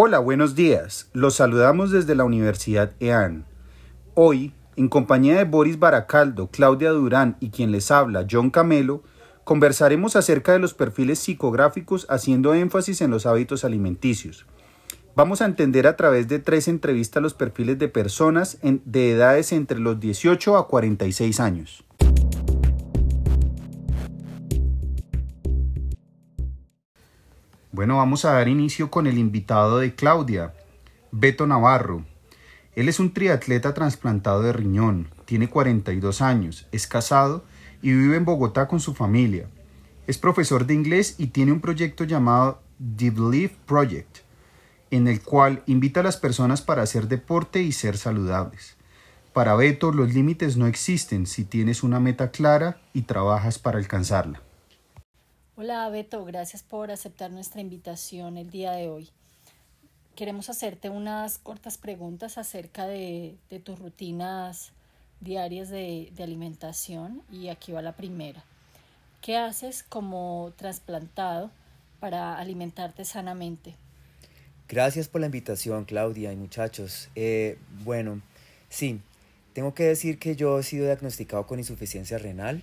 Hola, buenos días. Los saludamos desde la Universidad EAN. Hoy, en compañía de Boris Baracaldo, Claudia Durán y quien les habla, John Camelo, conversaremos acerca de los perfiles psicográficos haciendo énfasis en los hábitos alimenticios. Vamos a entender a través de tres entrevistas los perfiles de personas de edades entre los 18 a 46 años. Bueno, vamos a dar inicio con el invitado de Claudia, Beto Navarro. Él es un triatleta trasplantado de riñón, tiene 42 años, es casado y vive en Bogotá con su familia. Es profesor de inglés y tiene un proyecto llamado The Belief Project, en el cual invita a las personas para hacer deporte y ser saludables. Para Beto, los límites no existen si tienes una meta clara y trabajas para alcanzarla. Hola Beto, gracias por aceptar nuestra invitación el día de hoy. Queremos hacerte unas cortas preguntas acerca de, tus rutinas diarias de, alimentación y aquí va la primera. ¿Qué haces como trasplantado para alimentarte sanamente? Gracias por la invitación, Claudia y muchachos. Eh, bueno, sí, tengo que decir que yo he sido diagnosticado con insuficiencia renal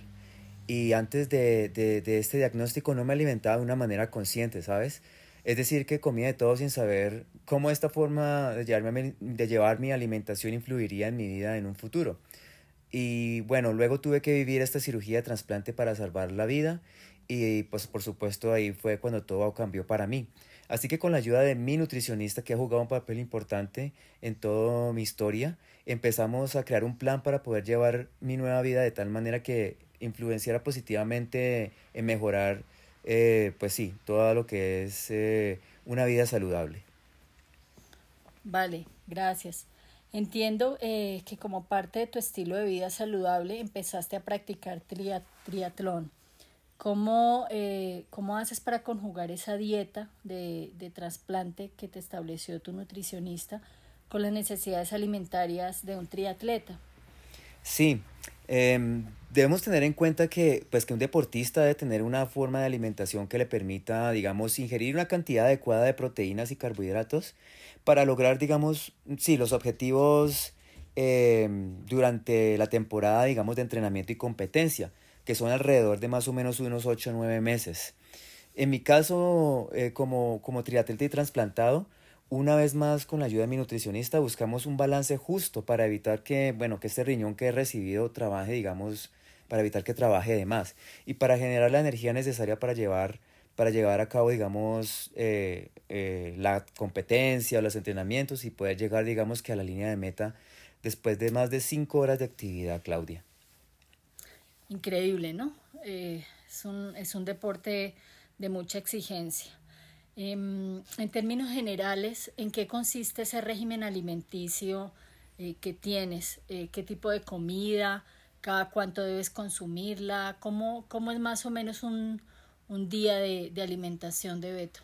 y antes de, de, este diagnóstico no me alimentaba de una manera consciente, ¿sabes? Es decir, que comía de todo sin saber cómo esta forma de, llevarme, de llevar mi alimentación influiría en mi vida en un futuro. Y bueno, luego tuve que vivir esta cirugía de trasplante para salvar la vida y pues por supuesto ahí fue cuando todo cambió para mí. Así que con la ayuda de mi nutricionista que ha jugado un papel importante en toda mi historia, empezamos a crear un plan para poder llevar mi nueva vida de tal manera que influenciara positivamente en mejorar, eh, pues sí, todo lo que es eh, una vida saludable. Vale, gracias. Entiendo eh, que como parte de tu estilo de vida saludable empezaste a practicar triatlón. ¿Cómo, ¿Cómo, haces para conjugar esa dieta de, de trasplante que te estableció tu nutricionista con las necesidades alimentarias de un triatleta? Sí, eh, debemos tener en cuenta que, pues, que un deportista debe tener una forma de alimentación que le permita, digamos, ingerir una cantidad adecuada de proteínas y carbohidratos para lograr, digamos, sí, los objetivos eh, durante la temporada, digamos, de entrenamiento y competencia, que son alrededor de más o menos unos 8 o 9 meses. En mi caso, eh, como, como triatleta y trasplantado, una vez más, con la ayuda de mi nutricionista, buscamos un balance justo para evitar que, bueno, que este riñón que he recibido trabaje, digamos, para evitar que trabaje de más y para generar la energía necesaria para llevar, para llevar a cabo, digamos, eh, eh, la competencia los entrenamientos y poder llegar, digamos, que a la línea de meta después de más de cinco horas de actividad, Claudia. Increíble, ¿no? Eh, es, un, es un deporte de mucha exigencia. Em, en términos generales, ¿en qué consiste ese régimen alimenticio eh, que tienes? Eh, ¿Qué tipo de comida? ¿Cada cuánto debes consumirla? ¿Cómo, cómo es más o menos un, un día de, de, alimentación de Beto?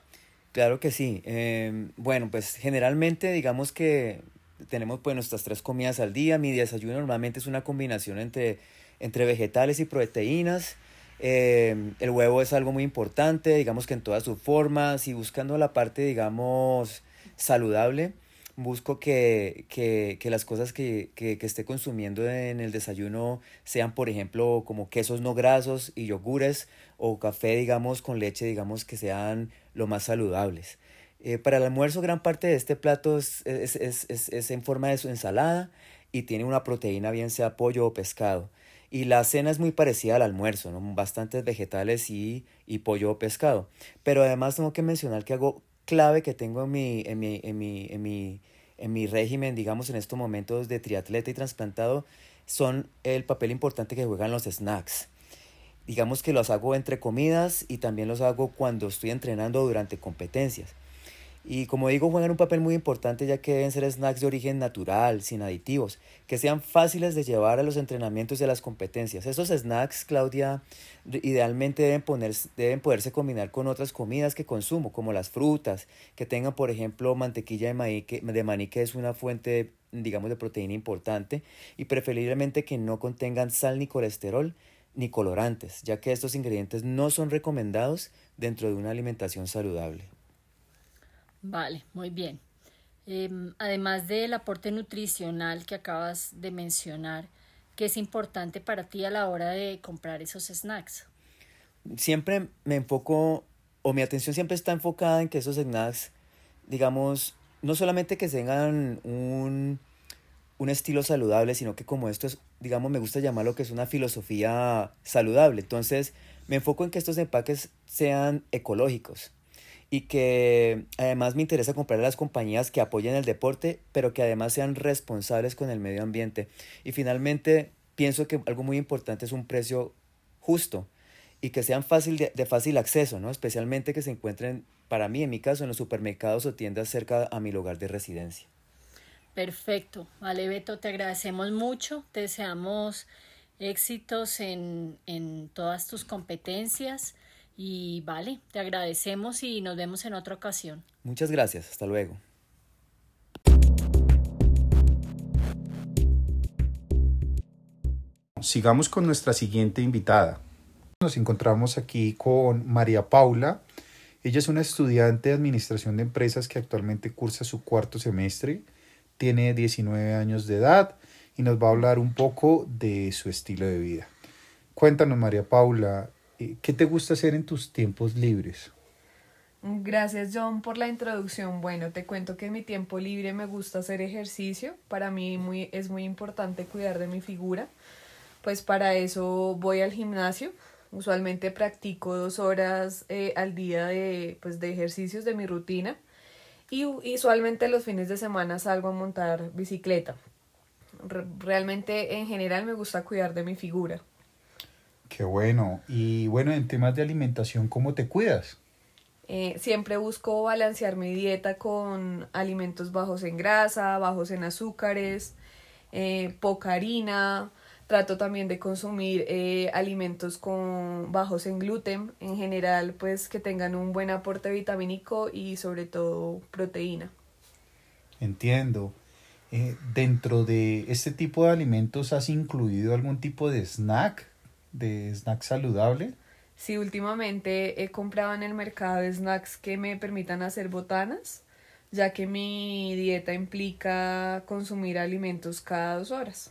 Claro que sí. Em, bueno, pues generalmente digamos que tenemos pues nuestras tres comidas al día. Mi desayuno normalmente es una combinación entre, entre vegetales y proteínas. Eh, el huevo es algo muy importante, digamos que en todas sus formas y buscando la parte, digamos, saludable, busco que, que, que las cosas que, que, que, esté consumiendo en el desayuno sean, por ejemplo, como quesos no grasos y yogures o café, digamos, con leche, digamos, que sean lo más saludables. Eh, para el almuerzo, gran parte de este plato es, es, es, es en forma de su ensalada y tiene una proteína, bien sea pollo o pescado. Y la cena es muy parecida al almuerzo, ¿no? Bastantes vegetales y, y pollo o pescado. Pero además tengo que mencionar que algo clave que tengo en mi, en mi, en mi, en mi, en mi régimen, digamos, en estos momentos de triatleta y trasplantado, son el papel importante que juegan los snacks. Digamos que los hago entre comidas y también los hago cuando estoy entrenando durante competencias. Y como digo, juegan un papel muy importante ya que deben ser snacks de origen natural, sin aditivos, que sean fáciles de llevar a los entrenamientos y a las competencias. Estos snacks, Claudia, idealmente deben, deben poderse combinar con otras comidas que consumo, como las frutas, que tengan, por ejemplo, mantequilla de maní, que, de maní, que es una fuente, digamos, de proteína importante, y preferiblemente que no contengan sal ni colesterol ni colorantes, ya que estos ingredientes no son recomendados dentro de una alimentación saludable. Vale, muy bien. Em, además del aporte nutricional que acabas de mencionar, ¿qué es importante para ti a la hora de comprar esos snacks? Siempre me enfoco, o mi atención siempre está enfocada en que esos snacks, digamos, no solamente que tengan un, un estilo saludable, sino que como esto es, digamos, me gusta llamarlo que es una filosofía saludable. Entonces, me enfoco en que estos empaques sean ecológicos y que además me interesa comprar a las compañías que apoyen el deporte, pero que además sean responsables con el medio ambiente. Y finalmente, pienso que algo muy importante es un precio justo y que sean fácil de, de, fácil acceso, ¿no? Especialmente que se encuentren, para mí en mi caso, en los supermercados o tiendas cerca a mi lugar de residencia. Perfecto. Vale, Beto, te agradecemos mucho. Te deseamos éxitos en, en todas tus competencias y vale, te agradecemos y nos vemos en otra ocasión. Muchas gracias, hasta luego. Sigamos con nuestra siguiente invitada. Nos encontramos aquí con María Paula. Ella es una estudiante de Administración de Empresas que actualmente cursa su cuarto semestre. Tiene 19 años de edad y nos va a hablar un poco de su estilo de vida. Cuéntanos, María Paula, ¿qué te gusta hacer en tus tiempos libres? Gracias John por la introducción. Bueno, te cuento que en mi tiempo libre me gusta hacer ejercicio. Para mí es muy importante cuidar de mi figura. Pues para eso voy al gimnasio. Usualmente practico dos horas eh, al día de, pues, de ejercicios de mi rutina. Y usualmente los fines de semana salgo a montar bicicleta. Realmente en general me gusta cuidar de mi figura. Qué bueno. Y bueno, en temas de alimentación, ¿cómo te cuidas? Eh, siempre busco balancear mi dieta con alimentos bajos en grasa, bajos en azúcares, eh, poca harina. Trato también de consumir eh, alimentos con bajos en gluten, en general, pues que tengan un buen aporte vitamínico y sobre todo proteína. Entiendo. Eh, dentro de este tipo de alimentos, ¿has incluido algún tipo de snack? De snack saludable? Sí, últimamente he comprado en el mercado snacks que me permitan hacer botanas, ya que mi dieta implica consumir alimentos cada dos horas.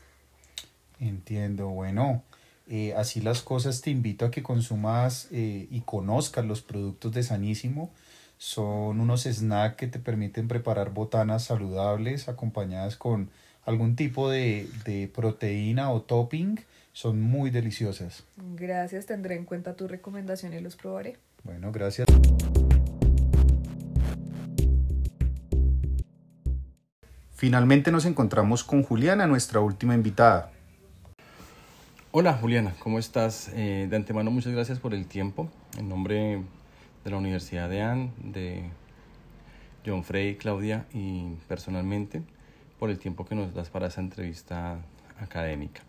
Entiendo, bueno, eh, así las cosas te invito a que consumas eh, y conozcas los productos de Sanísimo. Son unos snacks que te permiten preparar botanas saludables acompañadas con algún tipo de, de proteína o topping son muy deliciosas. Gracias, tendré en cuenta tu recomendación y los probaré. Bueno, gracias. Finalmente nos encontramos con Juliana, nuestra última invitada. Hola Juliana, ¿cómo estás? Eh, de antemano muchas gracias por el tiempo. En nombre de la Universidad de Anne, de John Frey, Claudia y personalmente por el tiempo que nos das para esa entrevista académica.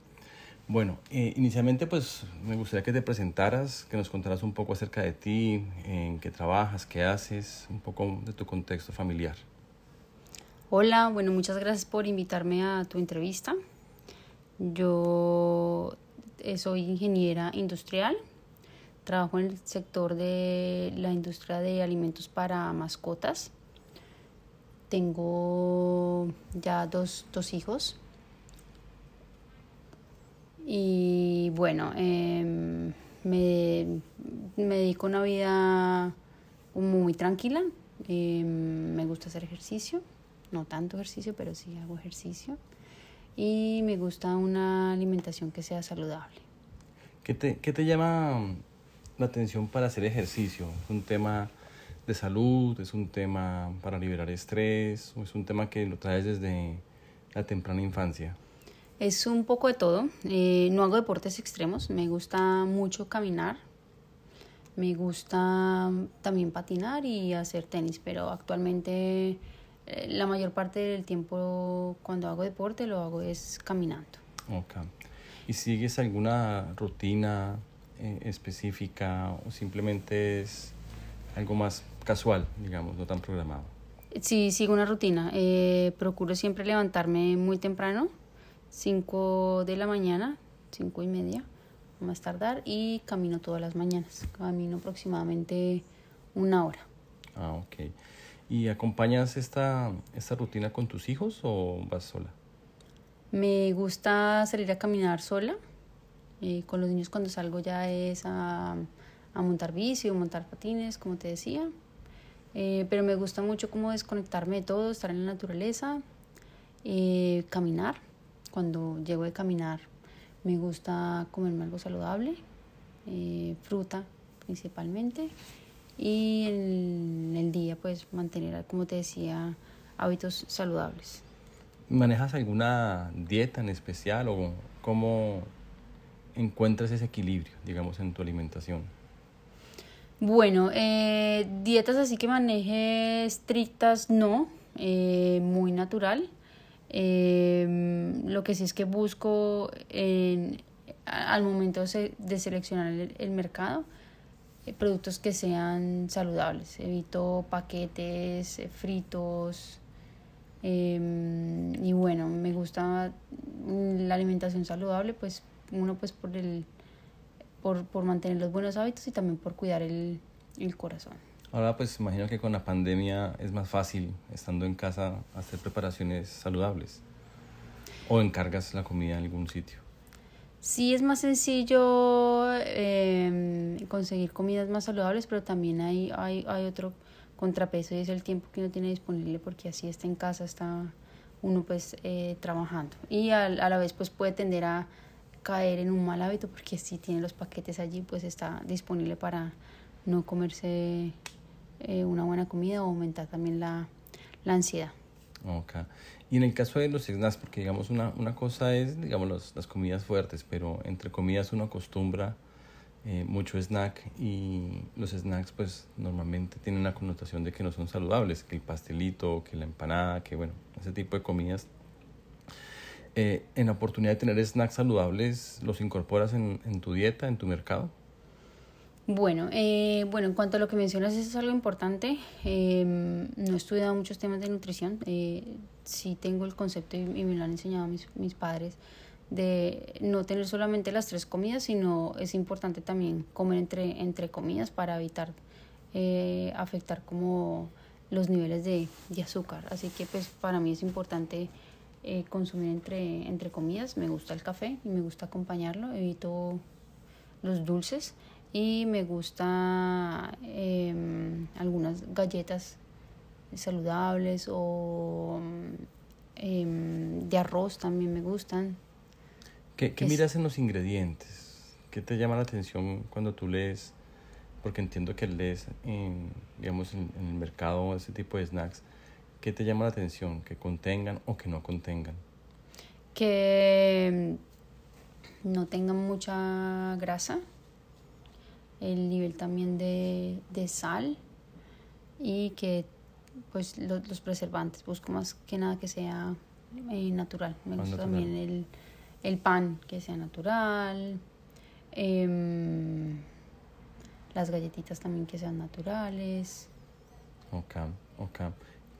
Bueno, eh, inicialmente pues me gustaría que te presentaras, que nos contaras un poco acerca de ti, en qué trabajas, qué haces, un poco de tu contexto familiar. Hola, bueno, muchas gracias por invitarme a tu entrevista. Yo eh, soy ingeniera industrial, trabajo en el sector de la industria de alimentos para mascotas. Tengo ya dos, dos hijos, y bueno, em, me, me, dedico a una vida muy tranquila. Em, me gusta hacer ejercicio, no tanto ejercicio, pero sí hago ejercicio. Y me gusta una alimentación que sea saludable. ¿Qué te, qué te llama la atención para hacer ejercicio? ¿Es un tema de salud? ¿Es un tema para liberar estrés? ¿O es un tema que lo traes desde la temprana infancia? Es un poco de todo. Eh, no hago deportes extremos. Me gusta mucho caminar. Me gusta también patinar y hacer tenis, pero actualmente eh, la mayor parte del tiempo cuando hago deporte lo hago es caminando. Ok. ¿Y sigues alguna rutina eh, específica o simplemente es algo más casual, digamos, no tan programado? Sí, sigo una rutina. procuro siempre levantarme muy temprano 5 de la mañana, 5 y media, más tardar, y camino todas las mañanas. Camino aproximadamente una hora. Ah, ok. ¿Y acompañas esta, esta rutina con tus hijos o vas sola? Me gusta salir a caminar sola. Eh, con los niños cuando salgo ya es a, a montar bici o montar patines, como te decía. Eh, pero me gusta mucho como desconectarme de todo, estar en la naturaleza, eh, caminar. Cuando llego de caminar me gusta comerme algo saludable, eh, fruta principalmente. Y en el día pues mantener, como te decía, hábitos saludables. ¿Manejas alguna dieta en especial o cómo encuentras ese equilibrio, digamos, en tu alimentación? Bueno, eh, dietas así que maneje estrictas, no, eh, muy natural. Eh, lo que sí es que busco en, al momento de seleccionar el, mercado productos que sean saludables. Evito paquetes, fritos. y bueno, me gusta la alimentación saludable, pues uno pues por el por, por mantener los buenos hábitos y también por cuidar el, el corazón. Ahora pues imagino que con la pandemia es más fácil, estando en casa, hacer preparaciones saludables. ¿O encargas la comida en algún sitio? Sí, es más sencillo eh, conseguir comidas más saludables, pero también hay, hay, hay otro contrapeso y es el tiempo que uno tiene disponible porque así está en casa, está uno pues eh, trabajando. Y a, a la vez pues puede tender a caer en un mal hábito porque si tiene los paquetes allí pues está disponible para no comerse eh, una buena comida o aumentar también la, la ansiedad. Ok. Y en el caso de los snacks, porque digamos una, una cosa es, digamos, los, las comidas fuertes, pero entre comidas uno acostumbra eh, mucho snack y los snacks pues normalmente tienen una connotación de que no son saludables, que el pastelito, que la empanada, que bueno, ese tipo de comidas eh, en la oportunidad de tener snacks saludables, ¿los incorporas en, en tu dieta, en tu mercado? Bueno, eh, bueno, en cuanto a lo que mencionas, eso es algo importante. Eh, no he estudiado muchos temas de nutrición. Eh, sí tengo el concepto y, y, me lo han enseñado mis, mis padres de no tener solamente las tres comidas, sino es importante también comer entre, entre comidas para evitar eh, afectar como los niveles de, de azúcar. Así que pues para mí es importante eh, consumir entre, entre comidas. Me gusta el café y me gusta acompañarlo. Evito los dulces y me gusta eh, algunas galletas saludables o eh, de arroz también me gustan. ¿Qué, qué miras en los ingredientes? ¿Qué te llama la atención cuando tú lees? Porque entiendo que lees en, digamos, en, en el mercado ese tipo de snacks ¿Qué te llama la atención? ¿Que contengan o que no contengan? Que mm, no tengan mucha grasa, el nivel también de, de sal y que pues los, los, preservantes, busco más que nada que sea eh, natural. Me gusta natural. también el, el, pan que sea natural, eh, las galletitas también que sean naturales. Ok, ok.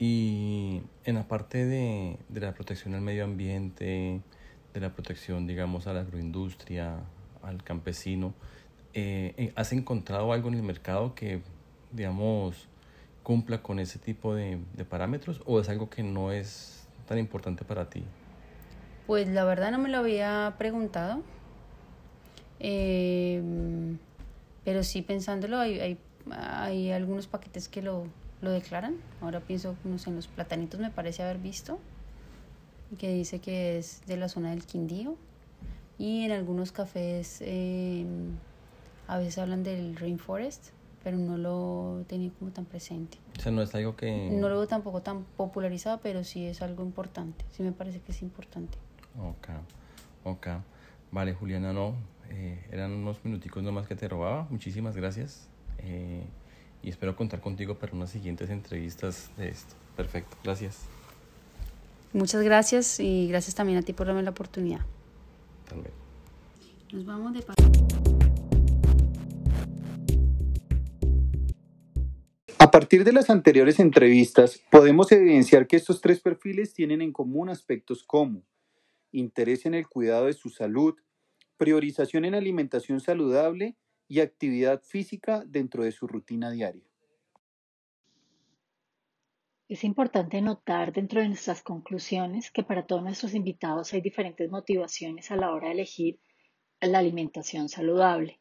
Y en la parte de, de, la protección al medio ambiente, de la protección, digamos, a la agroindustria, al campesino, eh, eh, ¿has encontrado algo en el mercado que, digamos, cumpla con ese tipo de, parámetros o es algo que no es tan importante para ti? Pues la verdad no me lo había preguntado, eh, pero sí pensándolo, hay, hay, hay algunos paquetes que lo, lo declaran. Ahora pienso, no sé, en los platanitos me parece haber visto, que dice que es de la zona del Quindío. Y en algunos cafés eh, a veces hablan del rainforest, pero no lo tenía como tan presente. O sea, no es algo que... No lo veo tampoco tan popularizado, pero sí es algo importante. Sí me parece que es importante. Ok, ok. Vale, Juliana, no. Eh, eran unos minuticos nomás que te robaba. Muchísimas gracias. Eh, y espero contar contigo para unas siguientes entrevistas de esto. Perfecto, gracias. Muchas gracias y gracias también a ti por darme la oportunidad. También. Nos vamos de A partir de las anteriores entrevistas, podemos evidenciar que estos tres perfiles tienen en común aspectos como interés en el cuidado de su salud, priorización en alimentación saludable y actividad física dentro de su rutina diaria. Es importante notar dentro de nuestras conclusiones que para todos nuestros invitados hay diferentes motivaciones a la hora de elegir la alimentación saludable.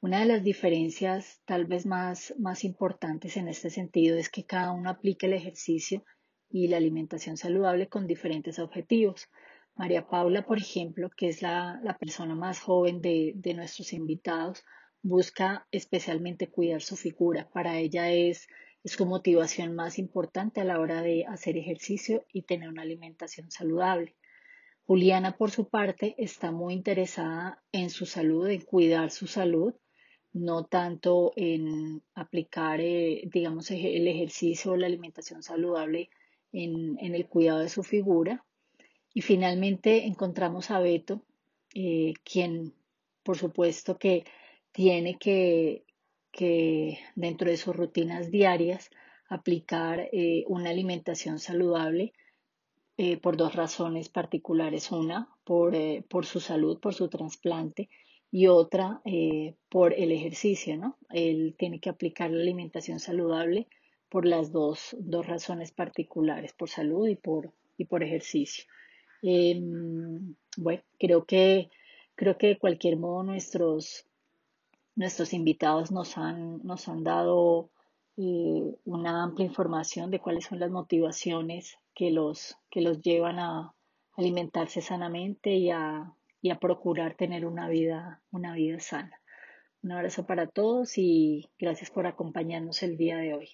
Una de las diferencias tal vez más, más importantes en este sentido es que cada uno aplica el ejercicio y la alimentación saludable con diferentes objetivos. María Paula, por ejemplo, que es la, persona más joven de, de, nuestros invitados, busca especialmente cuidar su figura. Para ella es, es su motivación más importante a la hora de hacer ejercicio y tener una alimentación saludable. Juliana, por su parte, está muy interesada en su salud, en cuidar su salud, no tanto en aplicar, eh, digamos, el ejercicio o la alimentación saludable en, el cuidado de su figura. Y finalmente encontramos a Beto, eh, quien por supuesto que tiene que, dentro de sus rutinas diarias aplicar eh, una alimentación saludable eh, por dos razones particulares. Una, por, por su salud, por su trasplante, y otra, por el ejercicio. ¿no? Él tiene que aplicar la alimentación saludable por las dos, dos razones particulares, por salud y por, y por ejercicio. Em, bueno, creo que, creo que de cualquier modo nuestros, nuestros invitados nos han, nos han dado eh, una amplia información de cuáles son las motivaciones que los, que los llevan a alimentarse sanamente y a, y a procurar tener una vida, una vida sana. Un abrazo para todos y gracias por acompañarnos el día de hoy.